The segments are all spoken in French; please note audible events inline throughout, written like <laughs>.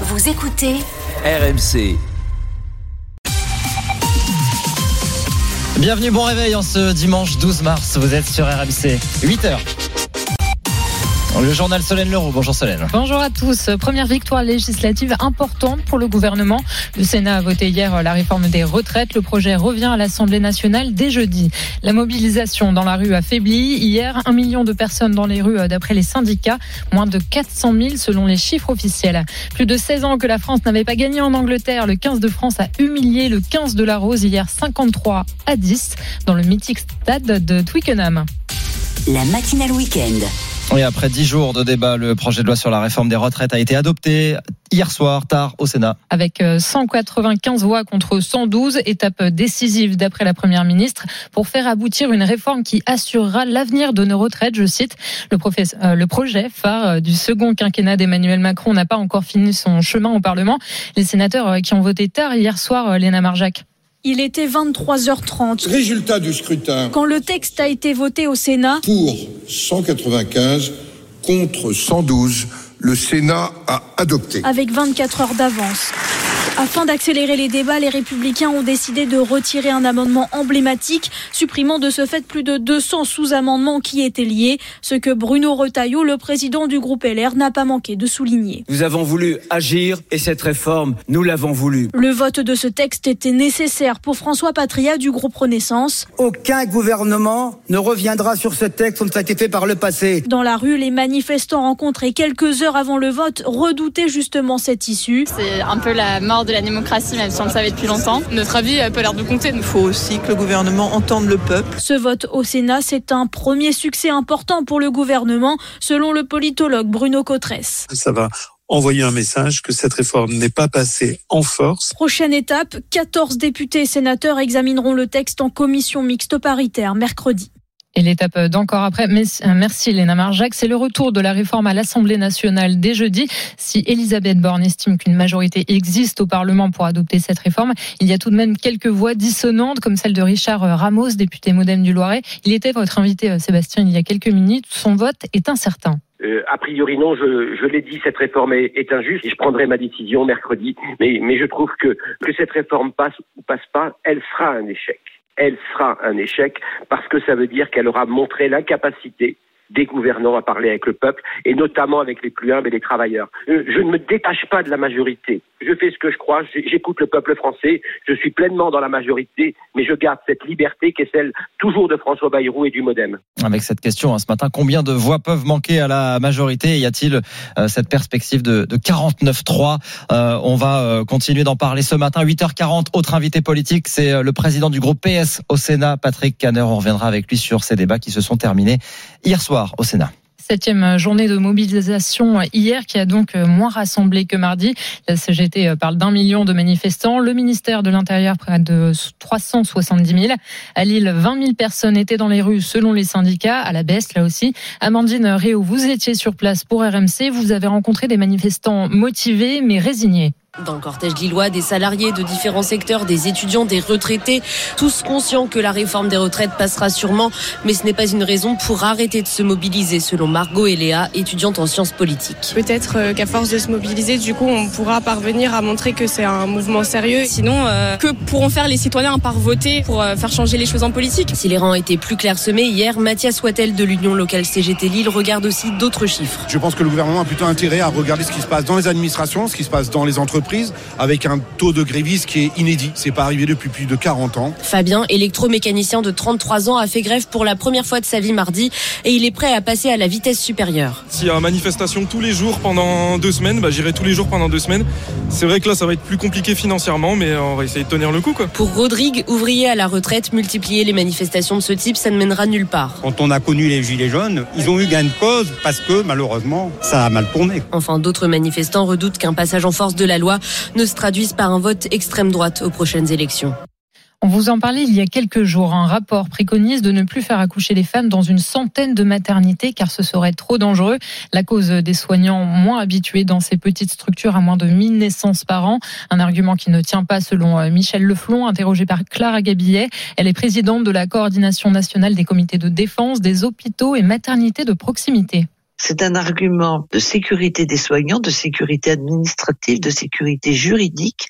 Vous écoutez RMC. Bienvenue, bon réveil en ce dimanche 12 mars. Vous êtes sur RMC. 8h. Le journal Solène Leroux. Bonjour Solène. Bonjour à tous. Première victoire législative importante pour le gouvernement. Le Sénat a voté hier la réforme des retraites. Le projet revient à l'Assemblée nationale dès jeudi. La mobilisation dans la rue a faibli. Hier, un million de personnes dans les rues d'après les syndicats. Moins de 400 000 selon les chiffres officiels. Plus de 16 ans que la France n'avait pas gagné en Angleterre. Le 15 de France a humilié le 15 de la Rose hier 53 à 10 dans le mythique stade de Twickenham. la matinale week-end. Et après dix jours de débat, le projet de loi sur la réforme des retraites a été adopté hier soir, tard, au Sénat. Avec 195 voix contre 112, étape décisive d'après la Première ministre pour faire aboutir une réforme qui assurera l'avenir de nos retraites, je cite. Le, euh, le projet phare du second quinquennat d'Emmanuel Macron n'a pas encore fini son chemin au Parlement. Les sénateurs euh, qui ont voté tard hier soir, euh, Léna Marjac. Il était 23h30. Résultat du scrutin. Quand le texte a été voté au Sénat. Pour 195 contre 112, le Sénat a adopté. Avec 24 heures d'avance. Afin d'accélérer les débats, les républicains ont décidé de retirer un amendement emblématique, supprimant de ce fait plus de 200 sous-amendements qui étaient liés, ce que Bruno Retailleau, le président du groupe LR, n'a pas manqué de souligner. Nous avons voulu agir et cette réforme, nous l'avons voulu. Le vote de ce texte était nécessaire pour François Patria du groupe Renaissance. Aucun gouvernement ne reviendra sur ce texte comme ça a été fait par le passé. Dans la rue, les manifestants rencontrés quelques heures avant le vote redoutaient justement cette issue. C'est un peu la mort de la démocratie, même si on le savait depuis longtemps. Notre avis a pas l'air de compter. Il faut aussi que le gouvernement entende le peuple. Ce vote au Sénat, c'est un premier succès important pour le gouvernement, selon le politologue Bruno Cotresse. Ça va envoyer un message que cette réforme n'est pas passée en force. Prochaine étape, 14 députés et sénateurs examineront le texte en commission mixte paritaire mercredi. Et l'étape d'encore après, merci Léna Marjac, c'est le retour de la réforme à l'Assemblée nationale dès jeudi. Si Elisabeth Borne estime qu'une majorité existe au Parlement pour adopter cette réforme, il y a tout de même quelques voix dissonantes, comme celle de Richard Ramos, député modem du Loiret. Il était votre invité, euh, Sébastien, il y a quelques minutes. Son vote est incertain. Euh, a priori non, je, l'ai dit, cette réforme est, injuste et je prendrai ma décision mercredi. Mais, mais je trouve que que cette réforme passe ou passe pas, elle sera un échec elle sera un échec parce que ça veut dire qu'elle aura montré l'incapacité des gouvernants à parler avec le peuple, et notamment avec les plus humbles et les travailleurs. Euh, je ne me détache pas de la majorité. Je fais ce que je crois, j'écoute le peuple français, je suis pleinement dans la majorité, mais je garde cette liberté qui est celle toujours de François Bayrou et du Modem. Avec cette question hein, ce matin, combien de voix peuvent manquer à la majorité? Y a-t-il euh, cette perspective de, de 49-3 euh, On va continuer d'en parler ce matin. 8h40, autre invité politique, c'est le président du groupe PS au Sénat, Patrick Caner. On reviendra avec lui sur ces débats qui se sont terminés hier soir au Sénat. Septième journée de mobilisation hier qui a donc moins rassemblé que mardi. La CGT parle d'un million de manifestants. Le ministère de l'Intérieur près de 370 000. À Lille, 20 000 personnes étaient dans les rues selon les syndicats. À la baisse, là aussi. Amandine Réau, vous étiez sur place pour RMC. Vous avez rencontré des manifestants motivés mais résignés. Dans le cortège lillois, des salariés de différents secteurs, des étudiants, des retraités, tous conscients que la réforme des retraites passera sûrement, mais ce n'est pas une raison pour arrêter de se mobiliser, selon Margot et Léa, étudiantes en sciences politiques. Peut-être qu'à force de se mobiliser, du coup, on pourra parvenir à montrer que c'est un mouvement sérieux. Sinon, euh, que pourront faire les citoyens à part voter pour euh, faire changer les choses en politique? Si les rangs étaient plus clairsemés hier, Mathias Wattel de l'Union locale CGT Lille regarde aussi d'autres chiffres. Je pense que le gouvernement a plutôt intérêt à regarder ce qui se passe dans les administrations, ce qui se passe dans les entreprises avec un taux de grévistes qui est inédit. C'est pas arrivé depuis plus de 40 ans. Fabien, électromécanicien de 33 ans, a fait grève pour la première fois de sa vie mardi et il est prêt à passer à la vitesse supérieure. S'il y a une manifestation tous les jours pendant deux semaines, bah, j'irai tous les jours pendant deux semaines. C'est vrai que là, ça va être plus compliqué financièrement, mais on va essayer de tenir le coup. Quoi. Pour Rodrigue, ouvrier à la retraite, multiplier les manifestations de ce type, ça ne mènera nulle part. Quand on a connu les Gilets jaunes, ils ont eu gain de cause parce que malheureusement, ça a mal tourné. Enfin, d'autres manifestants redoutent qu'un passage en force de la loi ne se traduise par un vote extrême droite aux prochaines élections. On vous en parlait il y a quelques jours. Un rapport préconise de ne plus faire accoucher les femmes dans une centaine de maternités car ce serait trop dangereux. La cause des soignants moins habitués dans ces petites structures à moins de 1000 naissances par an. Un argument qui ne tient pas selon Michel Leflon, interrogé par Clara Gabillet. Elle est présidente de la coordination nationale des comités de défense des hôpitaux et maternités de proximité. C'est un argument de sécurité des soignants, de sécurité administrative, de sécurité juridique,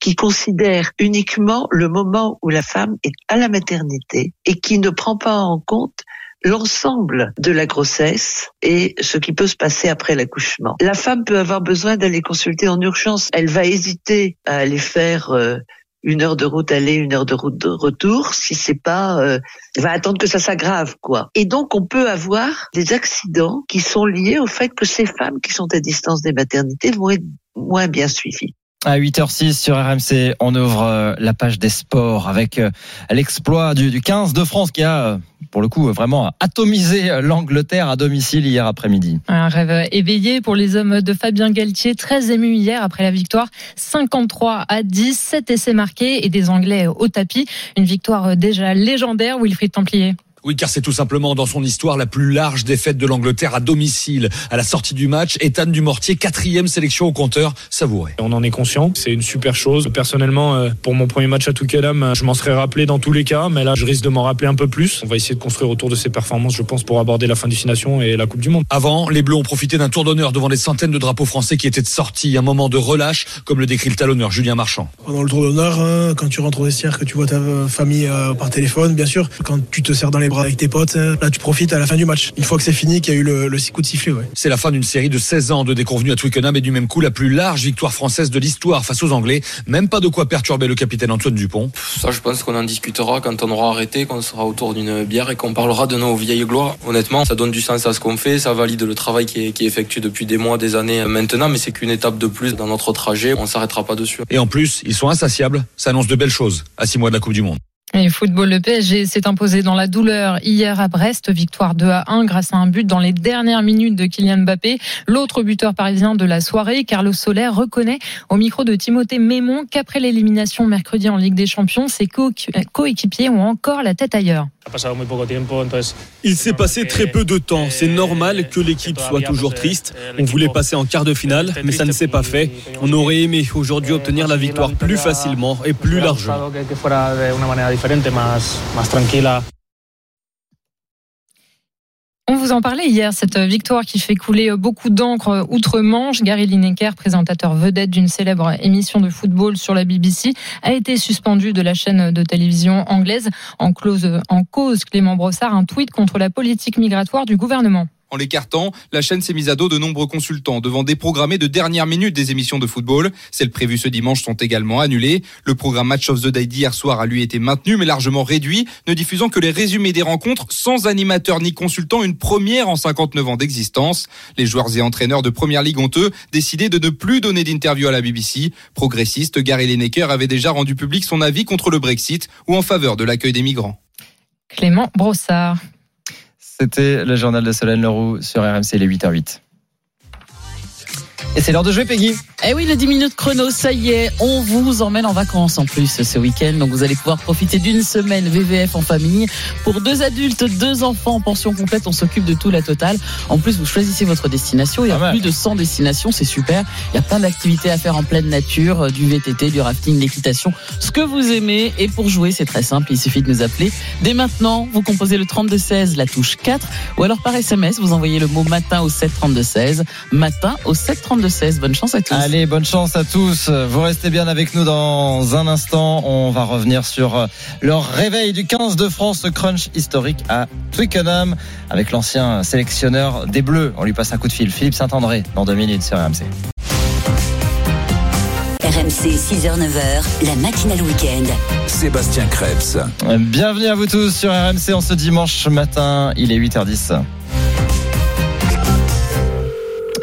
qui considère uniquement le moment où la femme est à la maternité et qui ne prend pas en compte l'ensemble de la grossesse et ce qui peut se passer après l'accouchement. La femme peut avoir besoin d'aller consulter en urgence. Elle va hésiter à aller faire euh, une heure de route aller, une heure de route de retour, si c'est pas, euh, va attendre que ça s'aggrave, quoi. Et donc, on peut avoir des accidents qui sont liés au fait que ces femmes qui sont à distance des maternités vont être moins bien suivies. À 8h06 sur RMC, on ouvre euh, la page des sports avec euh, l'exploit du, 15 de France qui a, euh, pour le coup, vraiment atomisé l'Angleterre à domicile hier après-midi. Un rêve éveillé pour les hommes de Fabien Galtier, très ému hier après la victoire 53 à 10, 7 essais marqués et des Anglais au tapis. Une victoire déjà légendaire, Wilfried Templier. Oui, car c'est tout simplement dans son histoire la plus large défaite de l'Angleterre à domicile. À la sortie du match, Ethan Dumortier, quatrième sélection au compteur, savouré. On en est conscient, c'est une super chose. Personnellement, euh, pour mon premier match à Touquedam, euh, je m'en serais rappelé dans tous les cas, mais là, je risque de m'en rappeler un peu plus. On va essayer de construire autour de ces performances, je pense, pour aborder la fin du Nation et la Coupe du Monde. Avant, les Bleus ont profité d'un tour d'honneur devant des centaines de drapeaux français qui étaient sortis, un moment de relâche, comme le décrit le talonneur Julien Marchand. Pendant le tour d'honneur, hein, quand tu rentres au vestiaire, que tu vois ta famille euh, par téléphone, bien sûr, quand tu te sers dans les avec tes potes. Hein. Là, tu profites à la fin du match. Une fois que c'est fini, qu'il y a eu le, le coup de sifflet. Ouais. C'est la fin d'une série de 16 ans de déconvenus à Twickenham et du même coup la plus large victoire française de l'histoire face aux Anglais. Même pas de quoi perturber le capitaine Antoine Dupont. Ça, je pense qu'on en discutera quand on aura arrêté, quand on sera autour d'une bière et qu'on parlera de nos vieilles gloires. Honnêtement, ça donne du sens à ce qu'on fait, ça valide le travail qui est, qui est effectué depuis des mois, des années maintenant, mais c'est qu'une étape de plus dans notre trajet. On s'arrêtera pas dessus. Et en plus, ils sont insatiables. Ça annonce de belles choses à 6 mois de la Coupe du Monde. Et football, le PSG s'est imposé dans la douleur hier à Brest, victoire 2 à 1 grâce à un but dans les dernières minutes de Kylian Mbappé. L'autre buteur parisien de la soirée, Carlos Soler, reconnaît au micro de Timothée Mémon qu'après l'élimination mercredi en Ligue des Champions, ses coéquipiers ont encore la tête ailleurs. Il s'est passé très peu de temps. C'est normal que l'équipe soit toujours triste. On voulait passer en quart de finale, mais ça ne s'est pas fait. On aurait aimé aujourd'hui obtenir la victoire plus facilement et plus largement. On vous en parlait hier, cette victoire qui fait couler beaucoup d'encre outre-Manche. Gary Lineker, présentateur vedette d'une célèbre émission de football sur la BBC, a été suspendu de la chaîne de télévision anglaise en, en cause Clément Brossard, un tweet contre la politique migratoire du gouvernement. En l'écartant, la chaîne s'est mise à dos de nombreux consultants devant déprogrammer de dernière minute des émissions de football. Celles prévues ce dimanche sont également annulées. Le programme Match of the Day d'hier soir a lui été maintenu mais largement réduit, ne diffusant que les résumés des rencontres sans animateur ni consultant, une première en 59 ans d'existence. Les joueurs et entraîneurs de Première Ligue ont eux de ne plus donner d'interview à la BBC. Progressiste, Gary Lineker avait déjà rendu public son avis contre le Brexit ou en faveur de l'accueil des migrants. Clément Brossard. C'était le journal de Solène Leroux sur RMC les 8h08. Et c'est l'heure de jouer, Peggy. Eh oui, le 10 minutes chrono, ça y est, on vous emmène en vacances en plus ce week-end. Donc vous allez pouvoir profiter d'une semaine VVF en famille. Pour deux adultes, deux enfants en pension complète, on s'occupe de tout la totale. En plus, vous choisissez votre destination. Il y a plus de 100 destinations, c'est super. Il y a plein d'activités à faire en pleine nature, euh, du VTT, du rafting, l'équitation, ce que vous aimez. Et pour jouer, c'est très simple, il suffit de nous appeler. Dès maintenant, vous composez le 3216, la touche 4, ou alors par SMS, vous envoyez le mot matin au 73216, matin au 732 16. Bonne chance à tous. Allez, bonne chance à tous. Vous restez bien avec nous dans un instant. On va revenir sur euh, leur réveil du 15 de France, crunch historique à Twickenham avec l'ancien sélectionneur des Bleus. On lui passe un coup de fil. Philippe Saint-André dans deux minutes sur RMC. RMC 6h-9h, la matinale week-end. Sébastien Krebs. Bienvenue à vous tous sur RMC en ce dimanche matin. Il est 8h10.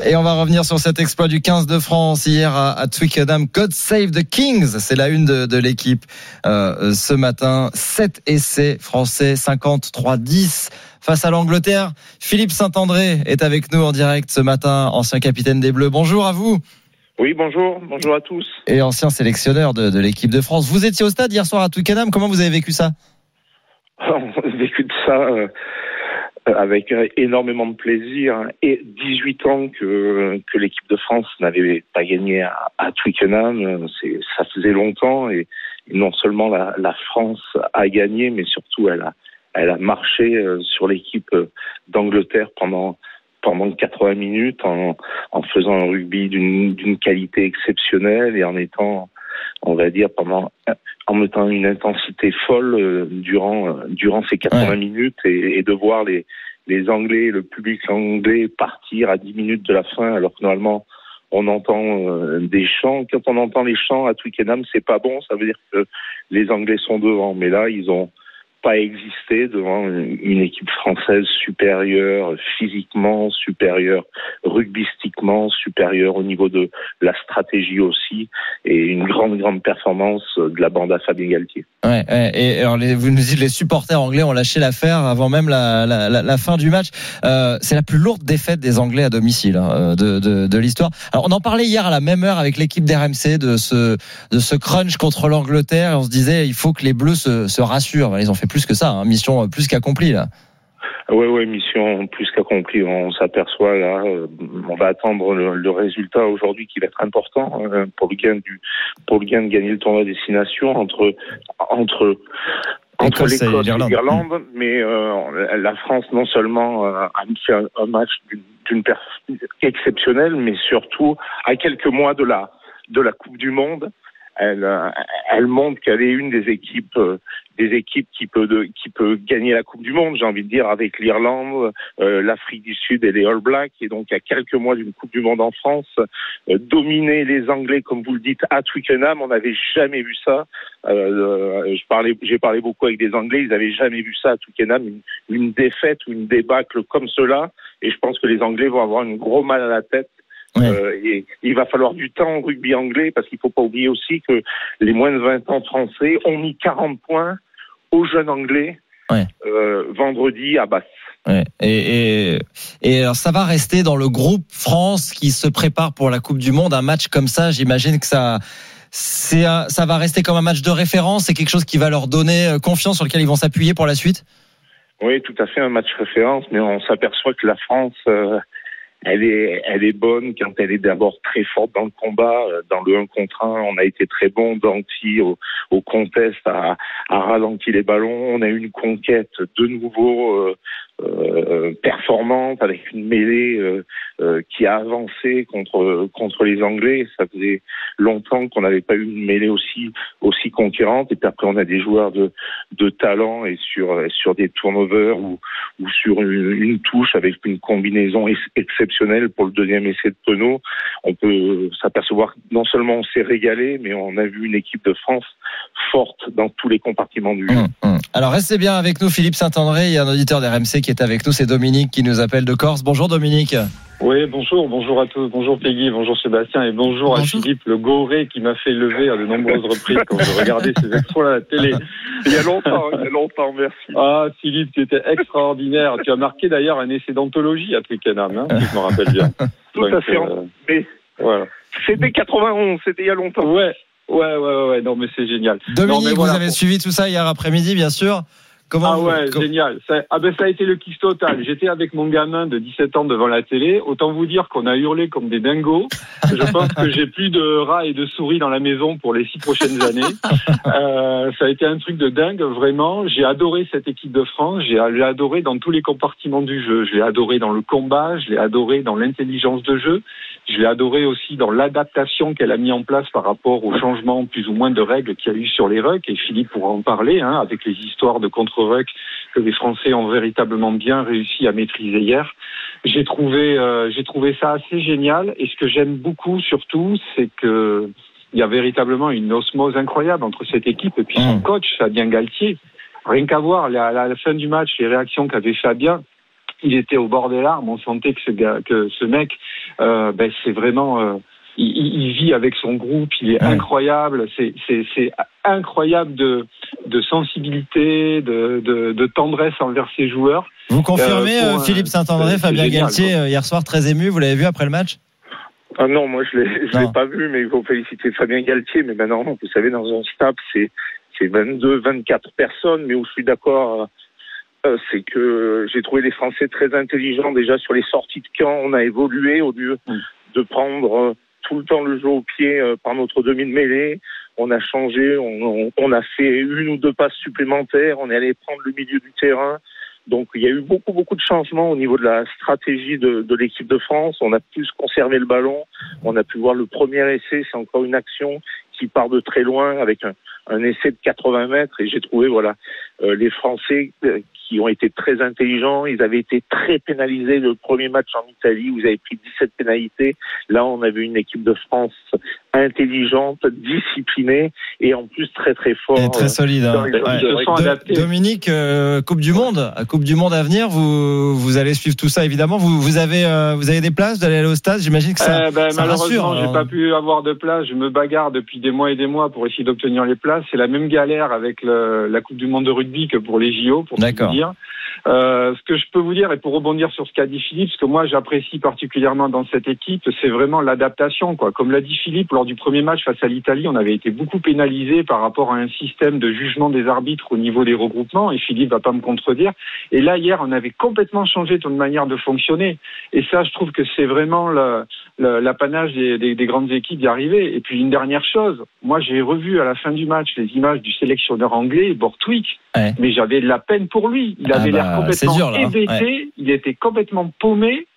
Et on va revenir sur cet exploit du 15 de France hier à, Twickenham. God Save the Kings, c'est la une de, l'équipe euh, ce matin. 7 essais français, 53-10 face à l'Angleterre. Philippe Saint-André est avec nous en direct ce matin, ancien capitaine des Bleus. Bonjour à vous. Oui, bonjour, bonjour à tous. Et ancien sélectionneur de, l'équipe de France. Vous étiez au stade hier soir à Twickenham, comment vous avez vécu ça? <laughs> On a vécu de ça. Euh, avec énormément de plaisir. Et 18 ans que, que l'équipe de France n'avait pas gagné à, à Twickenham, ça faisait longtemps. Et, non seulement la, la, France a gagné, mais surtout elle a, elle a marché euh, sur l'équipe d'Angleterre pendant pendant 80 minutes en, en faisant un rugby d'une qualité exceptionnelle et en étant, on va dire, pendant en mettant une intensité folle euh, durant euh, durant ces 80 minutes et, et de voir les les Anglais, le public anglais partir à 10 minutes de la fin alors que normalement on entend euh, des chants. Quand on entend les chants à Twickenham, c'est pas bon. Ça veut dire que les Anglais sont devant. Mais là, ils ont pas existé devant une équipe française supérieure physiquement, supérieure rugbystiquement, supérieure au niveau de la stratégie aussi, et une grande, grande performance de la bande à Fabien Galtier. Ouais, et alors vous nous dites les supporters anglais ont lâché l'affaire avant même la, fin du match. Euh, c'est la plus lourde défaite des Anglais à domicile hein, de, l'histoire. Alors on en parlait hier à la même heure avec l'équipe d'RMC de ce crunch contre l'Angleterre. Et on se disait il faut que les Bleus se, se rassurent. Ils ont fait plus que ça, hein, mission plus qu'accomplie là. Ouais, ouais, mission plus qu'accomplie. On s'aperçoit là, euh, on va attendre le, le résultat aujourd'hui qui va être important euh, pour le gain du, pour le gain de gagner le tournoi destination entre entre entre et l'Écosse et l'Irlande. mais euh, la France non seulement euh, a fait un, un match d'une- exceptionnelle, mais surtout à quelques mois de la de la Coupe du Monde, elle euh, elle montre qu'elle est une des équipes euh, des équipes qui peut de, qui peut gagner la Coupe du Monde, j'ai envie de dire avec l'Irlande, euh, l'Afrique du Sud et les All Blacks et donc à quelques mois d'une Coupe du Monde en France, euh, dominer les Anglais comme vous le dites à Twickenham, on n'avait jamais vu ça. Euh, parlais, j'ai parlé beaucoup avec des Anglais, ils n'avaient jamais vu ça à Twickenham, une, une défaite ou une débâcle comme cela. Et je pense que les Anglais vont avoir un gros mal à la tête. Euh, et il va falloir du temps au rugby anglais parce qu'il faut pas oublier aussi que les moins de 20 ans français ont mis 40 points aux jeunes anglais euh, vendredi à Basse. Ouais. Et, et, et alors ça va rester dans le groupe France qui se prépare pour la Coupe du Monde. Un match comme ça, j'imagine que ça, c'est ça va rester comme un match de référence. C'est quelque chose qui va leur donner euh, confiance sur lequel ils vont s'appuyer pour la suite? Oui, tout à fait un match référence, mais on s'aperçoit que la France, euh, elle est, elle est bonne quand elle est d'abord très forte dans le combat, euh, dans le 1 contre 1. On a été très bon Danti au, au contest, à, à ralentir les ballons. On a eu une conquête de nouveau euh, euh, performante avec une mêlée euh, euh, qui a avancé contre contre les Anglais. Ça faisait longtemps qu'on n'avait pas eu une mêlée aussi aussi conquérante. Et puis après, on a des joueurs de de talent et sur sur des turnovers ou ou sur une, une touche avec une combinaison ex- exceptionnelle pour le deuxième essai de Penaud. On peut s'apercevoir non seulement on s'est régalé, mais on a vu une équipe de France forte dans tous les compartiments du jeu. Alors restez bien avec nous, Philippe Saint-André. Il y a un auditeur d'RMC qui est avec nous. C'est Dominique qui nous appelle de Corse. Bonjour Dominique. Oui, bonjour, bonjour à tous, bonjour Peggy, bonjour Sébastien et bonjour, à Philippe Le Goré qui m'a fait lever à de nombreuses reprises quand je regardais ces exploits à la télé. <laughs> Il y a longtemps, il y a longtemps, merci. Ah, Philippe, tu étais extraordinaire. Tu as marqué d'ailleurs un essai d'anthologie à Twickenham, hein, si je me rappelle bien. <laughs> Tout à fait. euh, Mais voilà. c'était 91, c'était il y a longtemps. Ouais, ouais, ouais, ouais, non, mais c'est génial. Dominique, Non, mais voilà, vous avez pour- suivi tout ça hier après-midi, bien sûr. Comment ah ouais, génial. Ça, ah ben ça a été le kiff total. J'étais avec mon gamin de 17 ans devant la télé. Autant vous dire qu'on a hurlé comme des dingos. Je pense que j'ai plus de rats et de souris dans la maison pour les six prochaines années. <laughs> Euh, ça a été un truc de dingue, vraiment. J'ai adoré cette équipe de France. J'ai j'ai adoré dans tous les compartiments du jeu. Je l'ai adoré dans le combat. Je l'ai adoré dans l'intelligence de jeu. Je l'ai adoré aussi dans l'adaptation qu'elle a mis en place par rapport au changement plus ou moins de règles qu'il y a eu sur les rucks. Et Philippe pourra en parler, hein, avec les histoires de contre-ruck que les Français ont véritablement bien réussi à maîtriser hier. J'ai trouvé, euh, j'ai trouvé ça assez génial. Et ce que j'aime beaucoup surtout, c'est que il y a véritablement une osmose incroyable entre cette équipe et puis son coach, Fabien Galtier. Rien qu'à voir à la fin du match, les réactions qu'avait Fabien, il était au bord des larmes. On sentait que ce, gars, que ce mec, euh, ben, c'est vraiment, euh, il, vit avec son groupe. Il est incroyable. C'est, c'est, c'est incroyable de, de sensibilité, de, de, de tendresse envers ses joueurs. Vous confirmez, Euh, Philippe Saint-André, Fabien génial, Galtier, quoi. hier soir très ému. Vous l'avez vu après le match? Ah non, moi je l'ai, je l'ai pas vu, mais il faut féliciter Fabien Galtier. Mais maintenant, vous savez, dans un staff, c'est c'est 22, 24 personnes. Mais où je suis d'accord, euh, c'est que j'ai trouvé les Français très intelligents déjà sur les sorties de camp. On a évolué au lieu de prendre euh, tout le temps le jeu au pied euh, par notre demi de mêlée. On a changé, on, on- on a fait une ou deux passes supplémentaires. On est allé prendre le milieu du terrain. Donc il y a eu beaucoup beaucoup de changements au niveau de la stratégie de, de l'équipe de France. On a pu conserver le ballon, on a pu voir le premier essai, c'est encore une action qui part de très loin avec un, un essai de 80 mètres et j'ai trouvé voilà euh, les Français euh, qui ont été très intelligents. Ils avaient été très pénalisés le premier match en Italie. Vous avez pris 17 pénalités. Là, on avait une équipe de France intelligente, disciplinée et en plus très très fort. Et très solide. hein. Ouais. ils. Dominique, euh, Coupe du Monde, Coupe du Monde à venir, vous vous allez suivre tout ça évidemment. Vous vous avez euh, vous avez des places d'aller aller au stade. J'imagine que ça, Eh ben, ça rassure. malheureusement, j'ai hein. pas pu avoir de place. Je me bagarre depuis des mois et des mois pour essayer d'obtenir les places. C'est la même galère avec le- la Coupe du Monde de rugby que pour les JO, pour tout dire. Euh, ce que je peux vous dire, et pour rebondir sur ce qu'a dit Philippe, ce que moi j'apprécie particulièrement dans cette équipe, c'est vraiment l'adaptation. Quoi. Comme l'a dit Philippe, lors du premier match face à l'Italie, on avait été beaucoup pénalisé par rapport à un système de jugement des arbitres au niveau des regroupements, et Philippe va pas me contredire. Et là, hier, on avait complètement changé notre manière de fonctionner. Et ça, je trouve que c'est vraiment l'apanage des, des- des grandes équipes d'y arriver. Et puis une dernière chose, moi j'ai revu à la fin du match les images du sélectionneur anglais, Bortwick, Ouais. mais j'avais de la peine pour lui. Il Ah avait bah, l'air complètement hein. hébété, Ouais. il était complètement paumé.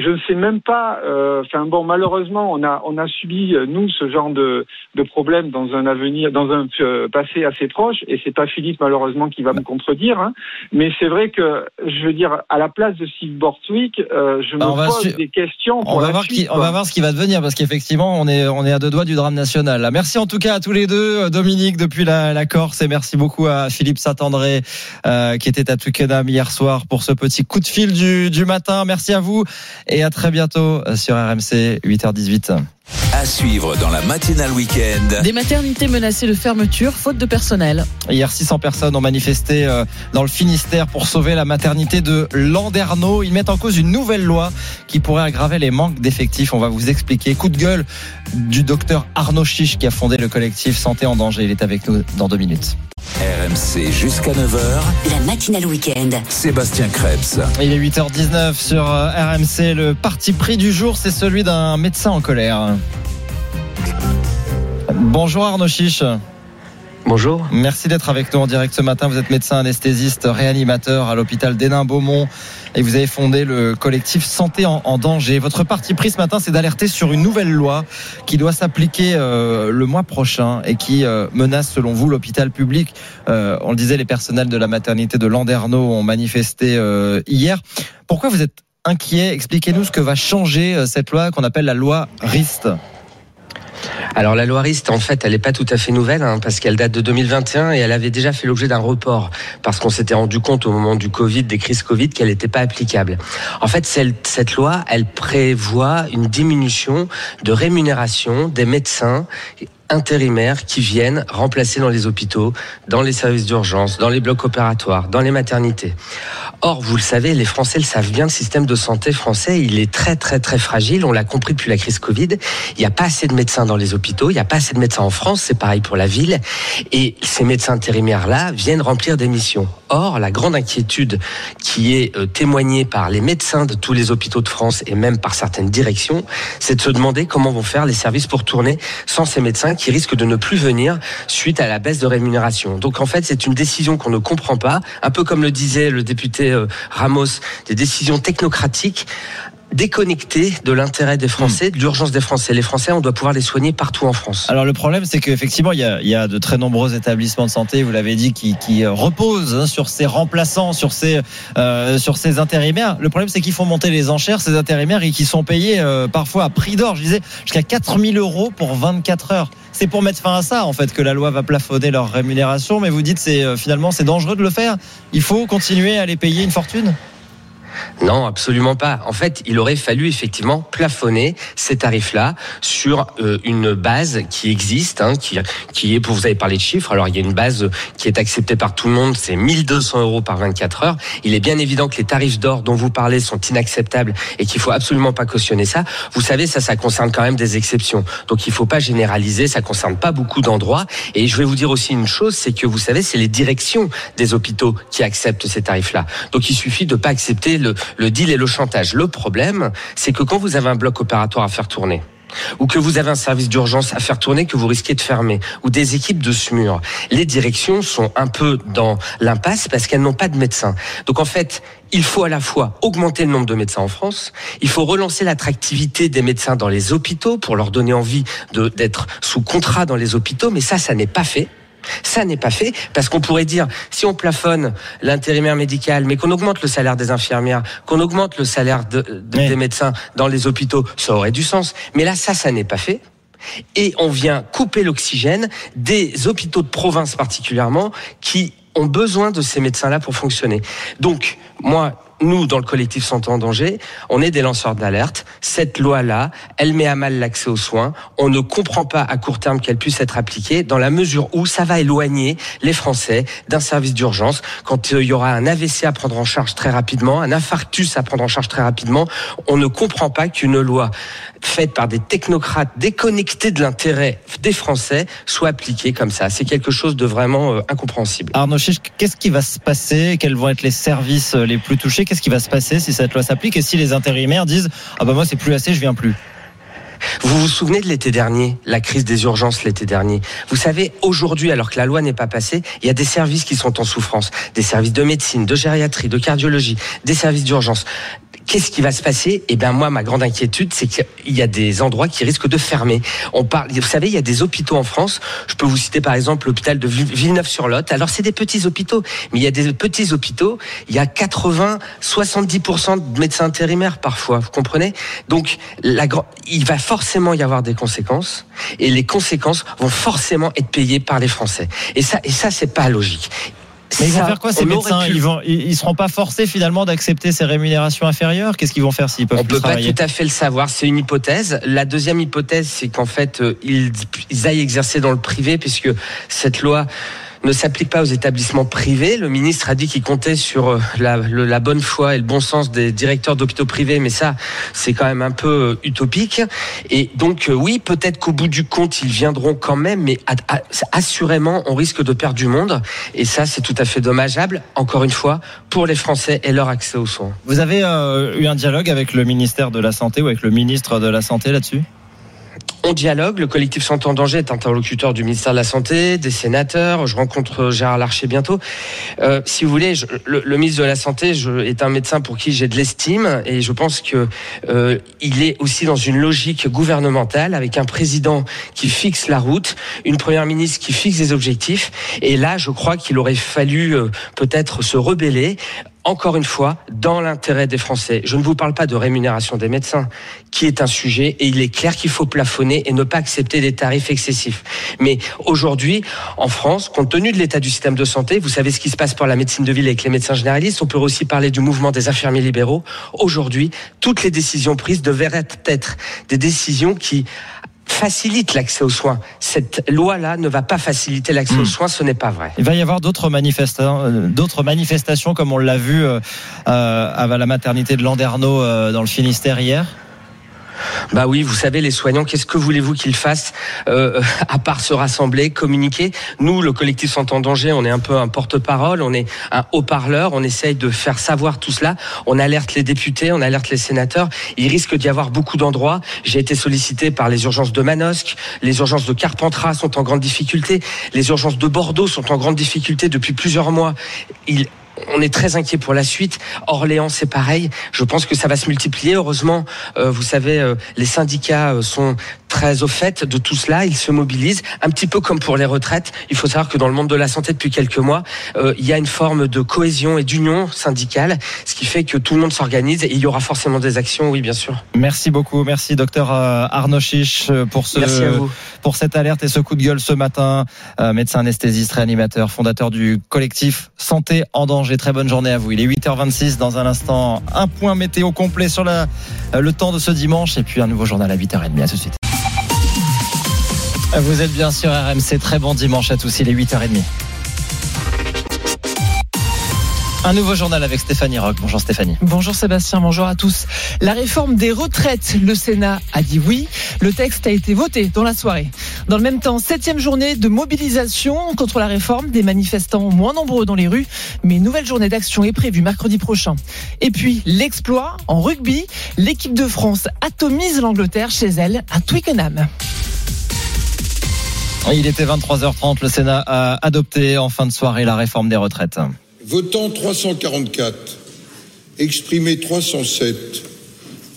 Je ne sais même pas. euh, Enfin bon, malheureusement, on a on a subi euh, nous ce genre de de problème dans un avenir, dans un euh, passé assez proche. Et c'est pas Philippe malheureusement qui va me contredire. hein. Mais c'est vrai que je veux dire à la place de Steve Bortwick, euh, je me Bah, va pose su- des questions. Pour On va, la voir suite, qui, on va voir ce qui va devenir parce qu'effectivement on est on est à deux doigts du drame national. là. Merci en tout cas à tous les deux, euh, Dominique depuis la, la Corse et merci beaucoup à Philippe Saint-André euh, qui était à Twickenham hier soir pour ce petit coup de fil du, du matin. Merci à vous et à très bientôt euh, sur RMC 8h18. À suivre dans la matinale week-end. Des maternités menacées de fermeture faute de personnel. Hier, 600 personnes ont manifesté euh, dans le Finistère pour sauver la maternité de Landerneau. Ils mettent en cause une nouvelle loi qui pourrait aggraver les manques d'effectifs. On va vous expliquer. Coup de gueule du docteur Arnaud Chiche qui a fondé le collectif Santé en danger. Il est avec nous dans deux minutes. RMC jusqu'à 9h. La matinale week-end. Sébastien Krebs. Il est 8h19 sur euh, RMC. Le parti pris du jour, c'est celui d'un médecin en colère. Bonjour Arnaud Chiche. Bonjour. Merci d'être avec nous en direct ce matin. Vous êtes médecin anesthésiste réanimateur à l'hôpital d'Hénin-Beaumont et vous avez fondé le collectif Santé en, danger. Votre parti pris ce matin, c'est d'alerter sur une nouvelle loi qui doit s'appliquer euh, le mois prochain et qui euh, menace, selon vous, l'hôpital public. Euh, on le disait, les personnels de la maternité de Landerneau ont manifesté hier. Pourquoi vous êtes inquiet Expliquez-nous ce que va changer cette loi qu'on appelle la loi RIST. Alors la loi RIST, en fait, elle n'est pas tout à fait nouvelle, hein, parce qu'elle date de 2021 et elle avait déjà fait l'objet d'un report, parce qu'on s'était rendu compte au moment du Covid, des crises Covid, qu'elle n'était pas applicable. En fait, cette loi, elle prévoit une diminution de rémunération des médecins intérimaires qui viennent remplacer dans les hôpitaux, dans les services d'urgence, dans les blocs opératoires, dans les maternités. Or, vous le savez, les Français le savent bien, le système de santé français, il est très très très fragile. On l'a compris depuis la crise Covid. Il n'y a pas assez de médecins dans les hôpitaux, il n'y a pas assez de médecins en France, c'est pareil pour la ville. Et ces médecins intérimaires-là viennent remplir des missions. Or, la grande inquiétude qui est euh, témoignée par les médecins de tous les hôpitaux de France et même par certaines directions, c'est de se demander comment vont faire les services pour tourner sans ces médecins qui risquent de ne plus venir suite à la baisse de rémunération. Donc en fait, c'est une décision qu'on ne comprend pas, un peu comme le disait le député Ramos, des décisions technocratiques déconnectées de l'intérêt des Français, de l'urgence des Français. Les Français, on doit pouvoir les soigner partout en France. Alors le problème, c'est qu'effectivement, il il y a de très nombreux établissements de santé, vous l'avez dit, qui, euh, reposent hein, sur ces remplaçants, sur ces, euh, sur ces intérimaires. Le problème, c'est qu'ils font monter les enchères, ces intérimaires, et qui sont payés euh, parfois à prix d'or. Je disais, jusqu'à 4000 euros pour 24 heures. C'est pour mettre fin à ça, en fait, que la loi va plafonner leur rémunération. Mais vous dites, c'est finalement, c'est dangereux de le faire. Il faut continuer à les payer une fortune? Non, absolument pas. En fait, il aurait fallu effectivement plafonner ces tarifs-là sur euh, une base qui existe, hein, qui, est, vous avez parlé de chiffres, alors il y a une base qui est acceptée par tout le monde, c'est 1200 euros par 24 heures. Il est bien évident que les tarifs d'or dont vous parlez sont inacceptables et qu'il faut absolument pas cautionner ça. Vous savez, ça, ça concerne quand même des exceptions. Donc il faut pas généraliser, ça concerne pas beaucoup d'endroits. Et je vais vous dire aussi une chose, c'est que vous savez, c'est les directions des hôpitaux qui acceptent ces tarifs-là. Donc il suffit de pas accepter le, le deal et le chantage. Le problème, c'est que quand vous avez un bloc opératoire à faire tourner, ou que vous avez un service d'urgence à faire tourner que vous risquez de fermer, ou des équipes de SMUR, les directions sont un peu dans l'impasse parce qu'elles n'ont pas de médecins. Donc en fait, il faut à la fois augmenter le nombre de médecins en France, il faut relancer l'attractivité des médecins dans les hôpitaux pour leur donner envie d'être sous contrat dans les hôpitaux, mais ça, ça n'est pas fait. Ça n'est pas fait parce qu'on pourrait dire si on plafonne l'intérimaire médical, mais qu'on augmente le salaire des infirmières, qu'on augmente le salaire de- de- des médecins dans les hôpitaux, ça aurait du sens. Mais là, ça, ça n'est pas fait. Et on vient couper l'oxygène des hôpitaux de province particulièrement qui ont besoin de ces médecins-là pour fonctionner. Donc, moi, nous, dans le collectif Santé en danger, on est des lanceurs d'alerte. Cette loi-là, elle met à mal l'accès aux soins. On ne comprend pas à court terme qu'elle puisse être appliquée dans la mesure où ça va éloigner les Français d'un service d'urgence. Quand euh, il y aura un AVC à prendre en charge très rapidement, un infarctus à prendre en charge très rapidement, on ne comprend pas qu'une loi faite par des technocrates déconnectés de l'intérêt des Français soit appliquée comme ça. C'est quelque chose de vraiment euh, incompréhensible. Arnaud Chiche, qu'est-ce qui va se passer? Quels vont être les services euh, les plus touchés? Qu'est-ce qui va se passer si cette loi s'applique et si les intérimaires disent ah bah moi c'est plus assez, je viens plus Vous vous souvenez de l'été dernier, la crise des urgences l'été dernier? Vous savez, aujourd'hui, alors que la loi n'est pas passée, il y a des services qui sont en souffrance. Des services de médecine, de gériatrie, de cardiologie, des services d'urgence. Qu'est-ce qui va se passer? Eh bien, moi, ma grande inquiétude, c'est qu'il y a des endroits qui risquent de fermer. On parle, vous savez, il y a des hôpitaux en France. Je peux vous citer par exemple l'hôpital de Vill- Villeneuve-sur-Lot. Alors, c'est des petits hôpitaux, mais il y a des petits hôpitaux. Il y a 80, 70% de médecins intérimaires parfois. Vous comprenez? Donc, la, il va forcément y avoir des conséquences, et les conséquences vont forcément être payées par les Français. Et ça, et ça, c'est pas logique. Mais ils vont faire quoi ces médecins pu- Ils vont, ils, ils seront pas forcés finalement d'accepter ces rémunérations inférieures? Qu'est-ce qu'ils vont faire s'ils peuvent On peut pas tout à fait le savoir. C'est une hypothèse. La deuxième hypothèse, c'est qu'en fait, euh, ils, ils aillent exercer dans le privé, puisque cette loi ne s'applique pas aux établissements privés. Le ministre a dit qu'il comptait sur euh, la, bonne foi et le bon sens des directeurs d'hôpitaux privés, mais ça, c'est quand même un peu euh, utopique. Et donc, euh, oui, peut-être qu'au bout du compte, ils viendront quand même, mais assurément, on risque de perdre du monde. Et ça, c'est tout à fait dommageable, encore une fois, pour les Français et leur accès aux soins. Vous avez eu un dialogue avec le ministère de la Santé ou avec le ministre de la Santé là-dessus? On dialogue. Le collectif Santé en danger est interlocuteur du ministère de la Santé, des sénateurs. Je rencontre Gérard Larcher bientôt. Euh, si vous voulez, le ministre de la Santé je, est un médecin pour qui j'ai de l'estime et je pense que euh, il est aussi dans une logique gouvernementale avec un président qui fixe la route, une première ministre qui fixe des objectifs. Et là, je crois qu'il aurait fallu euh, peut-être se rebeller encore une fois, dans l'intérêt des Français. Je ne vous parle pas de rémunération des médecins, qui est un sujet, et il est clair qu'il faut plafonner et ne pas accepter des tarifs excessifs. Mais aujourd'hui, en France, compte tenu de l'état du système de santé, vous savez ce qui se passe pour la médecine de ville avec les médecins généralistes, on peut aussi parler du mouvement des infirmiers libéraux. Aujourd'hui, toutes les décisions prises devraient être des décisions qui facilitent l'accès aux soins. Cette loi-là ne va pas faciliter l'accès aux soins, ce n'est pas vrai. Il va y avoir d'autres manifestations, euh, d'autres manifestations comme on l'a vu euh, euh, à la maternité de Landerneau euh, dans le Finistère hier. Bah oui, vous savez, les soignants, qu'est-ce que voulez-vous qu'ils fassent euh, <laughs> à part se rassembler, communiquer? Nous, le collectif Santé en danger, on est un peu un porte-parole, on est un haut-parleur, on essaye de faire savoir tout cela. On alerte les députés, on alerte les sénateurs. Il risque d'y avoir beaucoup d'endroits. J'ai été sollicité par les urgences de Manosque, les urgences de Carpentras sont en grande difficulté, les urgences de Bordeaux sont en grande difficulté depuis plusieurs mois. On est très inquiet pour la suite. Orléans, c'est pareil. Je pense que ça va se multiplier. Heureusement, euh, vous savez, euh, les syndicats euh, sont très au fait de tout cela. Ils se mobilisent, un petit peu comme pour les retraites. Il faut savoir que dans le monde de la santé, depuis quelques mois, euh, il y a une forme de cohésion et d'union syndicale, ce qui fait que tout le monde s'organise et il y aura forcément des actions, oui, bien sûr. Merci beaucoup, merci docteur euh, Arnaud Chiche euh, pour ce pour cette alerte et ce coup de gueule ce matin. Euh, médecin anesthésiste, réanimateur, fondateur du collectif Santé en danger. Très bonne journée à vous. Il est 8h26 dans un instant. Un point météo complet sur la, euh, le temps de ce dimanche et puis un nouveau journal à 8h30. À tout de suite. Vous êtes bien sur RMC. Très bon dimanche à tous. Il est 8h30. Un nouveau journal avec Stéphanie Rock. Bonjour Stéphanie. Bonjour Sébastien, bonjour à tous. La réforme des retraites, le Sénat a dit oui. Le texte a été voté dans la soirée. Dans le même temps, septième journée de mobilisation contre la réforme, des manifestants moins nombreux dans les rues, mais nouvelle journée d'action est prévue mercredi prochain. Et puis, l'exploit en rugby, l'équipe de France atomise l'Angleterre chez elle à Twickenham. Il était 23h30, le Sénat a adopté en fin de soirée la réforme des retraites. Votant 344, exprimé 307,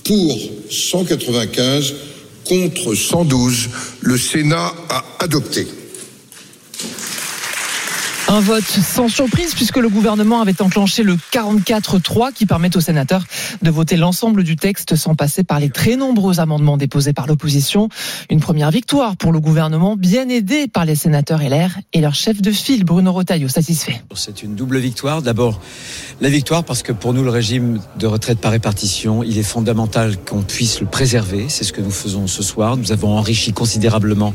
pour 195, contre 112, le Sénat a adopté. Un vote sans surprise puisque le gouvernement avait enclenché le 44-3 qui permet aux sénateurs de voter l'ensemble du texte sans passer par les très nombreux amendements déposés par l'opposition. Une première victoire pour le gouvernement bien aidé par les sénateurs LR et leur chef de file Bruno Rotaillot satisfait. C'est une double victoire. D'abord la victoire parce que pour nous le régime de retraite par répartition, il est fondamental qu'on puisse le préserver. C'est ce que nous faisons ce soir. Nous avons enrichi considérablement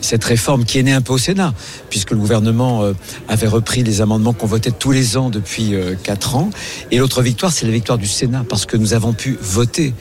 cette réforme qui est née un peu au Sénat puisque le gouvernement a euh, avait repris les amendements qu'on votait tous les ans depuis euh, quatre ans. Et l'autre victoire, c'est la victoire du Sénat, parce que nous avons pu voter.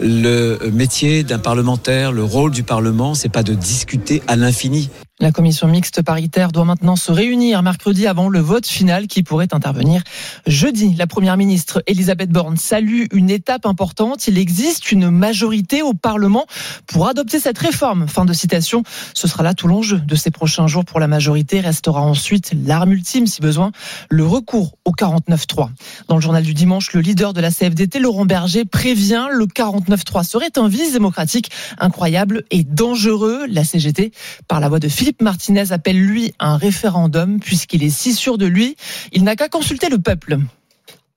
Le métier d'un parlementaire, le rôle du Parlement, c'est pas de discuter à l'infini. La commission mixte paritaire doit maintenant se réunir mercredi avant le vote final qui pourrait intervenir jeudi. La première ministre Elisabeth Borne salue une étape importante. Il existe une majorité au Parlement pour adopter cette réforme. Fin de citation. Ce sera là tout l'enjeu de ces prochains jours pour la majorité. Restera ensuite l'arme ultime, si besoin, le recours au 49-3. Dans le journal du dimanche, le leader de la CFDT, Laurent Berger, prévient le 49-3 serait un vice démocratique incroyable et dangereux. La CGT, par la voix de Philippe Martinez appelle lui un référendum puisqu'il est si sûr de lui, il n'a qu'à consulter le peuple.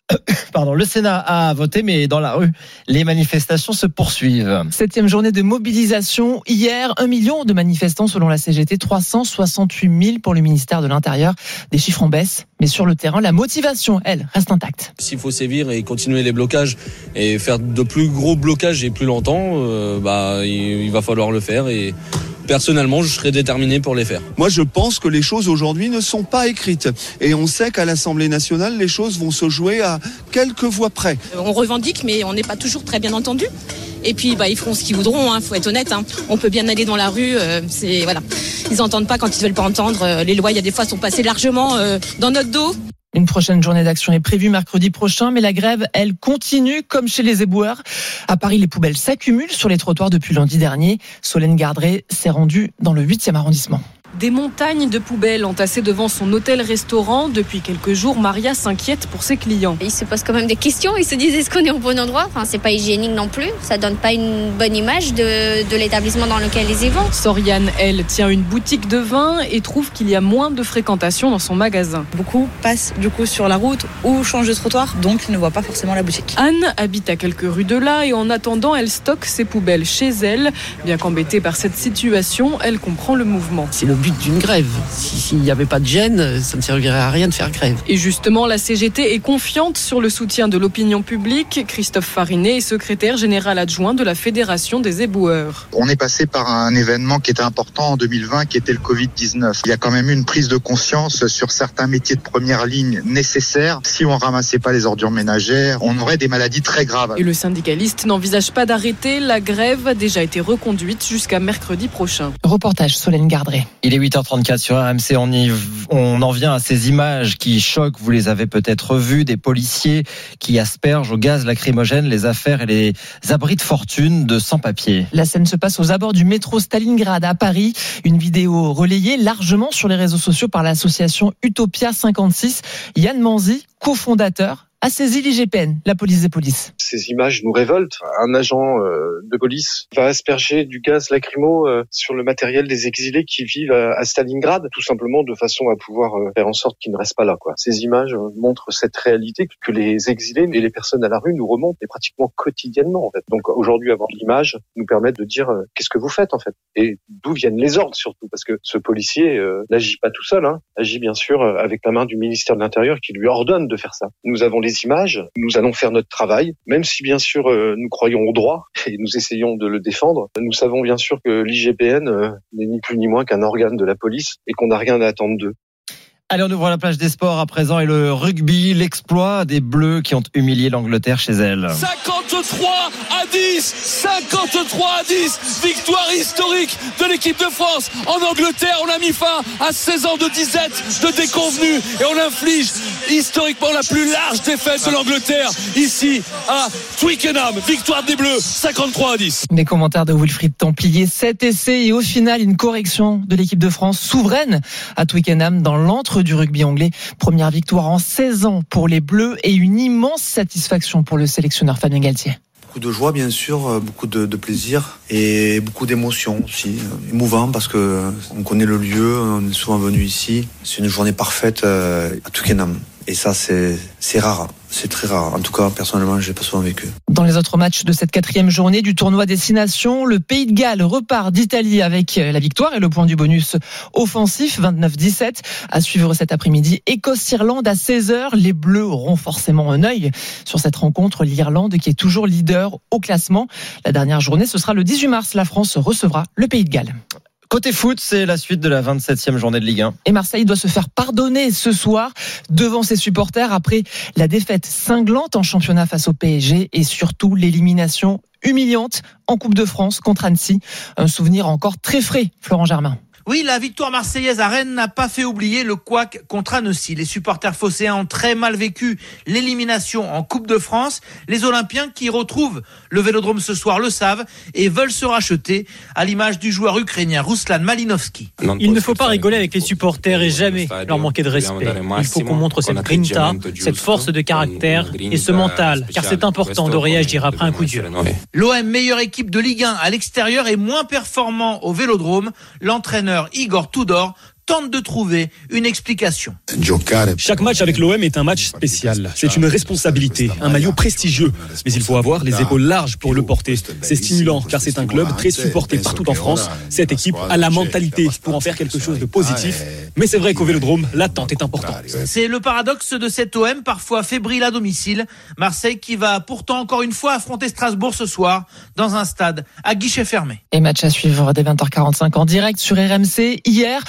<coughs> Pardon, le Sénat a voté, mais dans la rue, les manifestations se poursuivent. Septième journée de mobilisation. Hier, un million de manifestants selon la CGT, 368 000 pour le ministère de l'Intérieur. Des chiffres en baisse, mais sur le terrain, la motivation, elle, reste intacte. S'il faut sévir et continuer les blocages et faire de plus gros blocages et plus longtemps, euh, bah, il, il va falloir le faire et personnellement, je serais déterminé pour les faire. Moi, je pense que les choses aujourd'hui ne sont pas écrites. Et on sait qu'à l'Assemblée nationale, les choses vont se jouer à quelques voix près. On revendique, mais on n'est pas toujours très bien entendu. Et puis, bah, ils feront ce qu'ils voudront. Hein, faut être honnête. Hein. On peut bien aller dans la rue. Euh, c'est voilà, ils entendent pas quand ils veulent pas entendre. Euh, les lois, il y a des fois, sont passées largement euh, dans notre dos. Une prochaine journée d'action est prévue mercredi prochain, mais la grève, elle, continue comme chez les éboueurs. À Paris, les poubelles s'accumulent sur les trottoirs depuis lundi dernier. Solène Gardré s'est rendue dans le 8e arrondissement. Des montagnes de poubelles entassées devant son hôtel-restaurant. Depuis quelques jours, Maria s'inquiète pour ses clients. Ils se posent quand même des questions. Ils se disent est-ce qu'on est au bon endroit? Enfin, c'est pas hygiénique non plus. Ça donne pas une bonne image de, de l'établissement dans lequel ils y vont. Soriane, elle, tient une boutique de vin et trouve qu'il y a moins de fréquentation dans son magasin. Beaucoup passent du coup sur la route ou changent de trottoir, donc ne voient pas forcément la boutique. Anne habite à quelques rues de là et en attendant, elle stocke ses poubelles chez elle. Bien qu'embêtée par cette situation, elle comprend le mouvement. C'est le but d'une grève. S'il n'y avait pas de gêne, ça ne servirait à rien de faire grève. Et justement, la CGT est confiante sur le soutien de l'opinion publique. Christophe Farinet est secrétaire général adjoint de la Fédération des éboueurs. On est passé par un événement qui était important en 2020, qui était le Covid-19. Il y a quand même eu une prise de conscience sur certains métiers de première ligne nécessaires. Si on ramassait pas les ordures ménagères, on aurait des maladies très graves. Et le syndicaliste n'envisage pas d'arrêter. La grève a déjà été reconduite jusqu'à mercredi prochain. Reportage Solène Gardré. Il est 8h30. 34 sur RMC, on, y, on en vient à ces images qui choquent, vous les avez peut-être vues, des policiers qui aspergent au gaz lacrymogène les affaires et les abris de fortune de sans-papiers. La scène se passe aux abords du métro Stalingrad à Paris. Une vidéo relayée largement sur les réseaux sociaux par l'association Utopia 56. Yann Manzi, cofondateur, a saisi l'IGPN, la police des polices. Ces images nous révoltent. Un agent euh, de police va asperger du gaz lacrymo euh, sur le matériel des exilés qui vivent à Stalingrad, tout simplement de façon à pouvoir euh, faire en sorte qu'ils ne restent pas là. Quoi. Ces images montrent cette réalité que les exilés et les personnes à la rue nous remontent et pratiquement quotidiennement. En fait. Donc aujourd'hui, avoir l'image nous permet de dire qu'est-ce que vous faites en fait et d'où viennent les ordres surtout, parce que ce policier n'agit pas tout seul, hein, agit bien sûr avec la main du ministère de l'Intérieur qui lui ordonne de Nous avons les images, nous allons faire notre travail, même si bien sûr euh, nous croyons au droit <laughs> et nous essayons de le défendre. Nous savons bien sûr que l'IGPN euh, n'est ni plus ni moins qu'un organe de la police et qu'on n'a rien à attendre d'eux. Allez, on ouvre la plage des sports à présent et le rugby, l'exploit des Bleus qui ont humilié l'Angleterre chez elle. 53 à 10, 53 à 10, victoire historique de l'équipe de France. En Angleterre, on a mis fin à 16 ans de disette, de déconvenue et on inflige historiquement la plus large défaite de l'Angleterre ici à Twickenham. Victoire des Bleus, 53 à 10. Les commentaires de Wilfried Templier, 7 essais et au final une correction de l'équipe de France souveraine à Twickenham dans du rugby anglais. Première victoire en 16 ans pour les Bleus et une immense satisfaction pour le sélectionneur Fabien Galtier. Beaucoup de joie bien sûr, euh, beaucoup de, plaisir et beaucoup d'émotions aussi. euh, Émouvant parce que on connaît le lieu, on est souvent venu ici. C'est une journée parfaite euh, à Twickenham. Et ça c'est rare, c'est très rare. En tout cas personnellement j'ai pas souvent vécu. Dans les autres matchs de cette quatrième journée du tournoi Destination, le Pays de Galles repart d'Italie avec la victoire et le point du bonus offensif 29-17. À suivre cet après-midi, Écosse-Irlande à 16h. Les Bleus auront forcément un œil sur cette rencontre. L'Irlande qui est toujours leader au classement. La dernière journée, ce sera le 18 mars. La France recevra le Pays de Galles. Côté foot, c'est la suite de la 27e journée de Ligue 1. Et Marseille doit se faire pardonner ce soir devant ses supporters après la défaite cinglante en championnat face au PSG et surtout l'élimination humiliante en Coupe de France contre Annecy. Un souvenir encore très frais, Florent Germain. Oui, la victoire marseillaise à Rennes n'a pas fait oublier le couac contre Annecy. Les supporters phocéens ont très mal vécu l'élimination en Coupe de France. Les Olympiens qui retrouvent le Vélodrome ce soir le savent et veulent se racheter à l'image du joueur ukrainien Ruslan Malinovski. Il ne faut pas rigoler avec les supporters et jamais leur manquer de respect. Il faut qu'on montre cette grinta, cette force de caractère et ce mental, car c'est important de réagir après un coup dur. L'OM, meilleure équipe de Ligue 1 à l'extérieur et moins performant au Vélodrome. L'entraîneur Igor Tudor tente de trouver une explication. Chaque match avec l'OM est un match spécial. C'est une responsabilité, un maillot prestigieux. Mais il faut avoir les épaules larges pour le porter. C'est stimulant car c'est un club très supporté partout en France. Cette équipe a la mentalité pour en faire quelque chose de positif. Mais c'est vrai qu'au Vélodrome, l'attente est importante. C'est le paradoxe de cet OM, parfois fébrile à domicile. Marseille qui va pourtant encore une fois affronter Strasbourg ce soir dans un stade à guichet fermé. Et match à suivre dès 20h45 en direct sur RMC. Hier,